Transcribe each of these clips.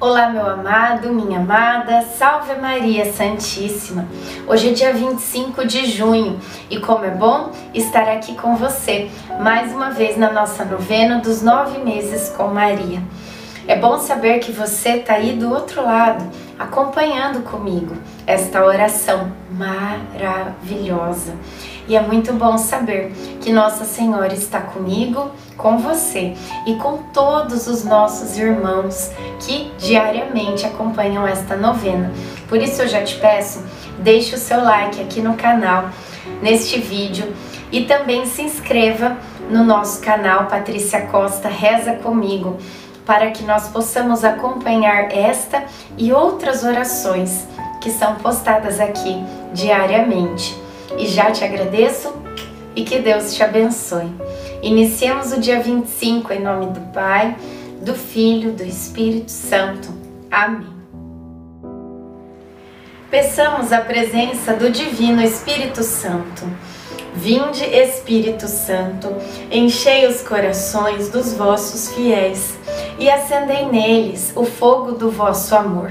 Olá, meu amado, minha amada, salve Maria Santíssima. Hoje é dia 25 de junho e como é bom estar aqui com você mais uma vez na nossa novena dos nove meses com Maria. É bom saber que você está aí do outro lado, acompanhando comigo esta oração maravilhosa. E é muito bom saber que Nossa Senhora está comigo, com você e com todos os nossos irmãos que diariamente acompanham esta novena. Por isso eu já te peço, deixe o seu like aqui no canal, neste vídeo e também se inscreva no nosso canal Patrícia Costa Reza Comigo para que nós possamos acompanhar esta e outras orações que são postadas aqui diariamente. E já te agradeço e que Deus te abençoe. Iniciemos o dia 25 em nome do Pai, do Filho, do Espírito Santo. Amém. Peçamos a presença do Divino Espírito Santo. Vinde, Espírito Santo, enchei os corações dos vossos fiéis e acendei neles o fogo do vosso amor.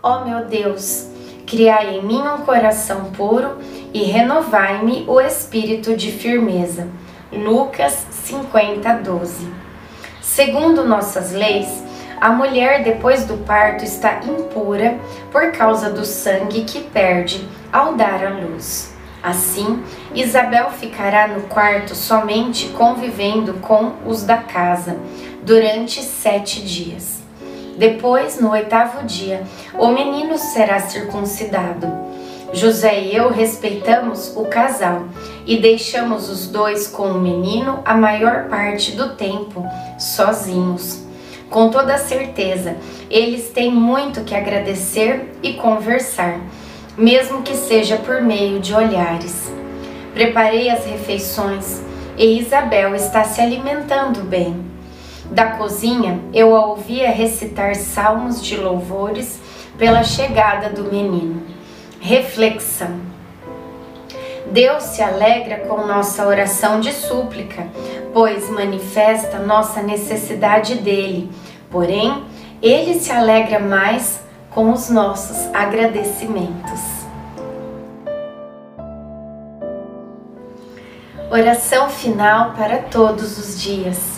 Ó meu Deus, criai em mim um coração puro e renovai-me o espírito de firmeza. Lucas 50, 12. Segundo nossas leis, a mulher depois do parto está impura por causa do sangue que perde ao dar à luz. Assim, Isabel ficará no quarto somente convivendo com os da casa durante sete dias. Depois, no oitavo dia, o menino será circuncidado. José e eu respeitamos o casal e deixamos os dois com o menino a maior parte do tempo sozinhos. Com toda certeza, eles têm muito que agradecer e conversar, mesmo que seja por meio de olhares. Preparei as refeições e Isabel está se alimentando bem. Da cozinha, eu a ouvia recitar salmos de louvores pela chegada do menino. Reflexão. Deus se alegra com nossa oração de súplica, pois manifesta nossa necessidade dele. Porém, ele se alegra mais com os nossos agradecimentos. Oração final para todos os dias.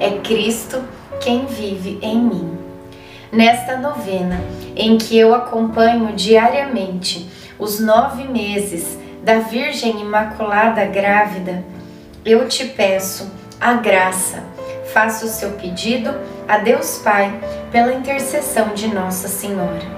é Cristo quem vive em mim. Nesta novena, em que eu acompanho diariamente os nove meses da Virgem Imaculada Grávida, eu te peço a graça. Faça o seu pedido a Deus Pai pela intercessão de Nossa Senhora.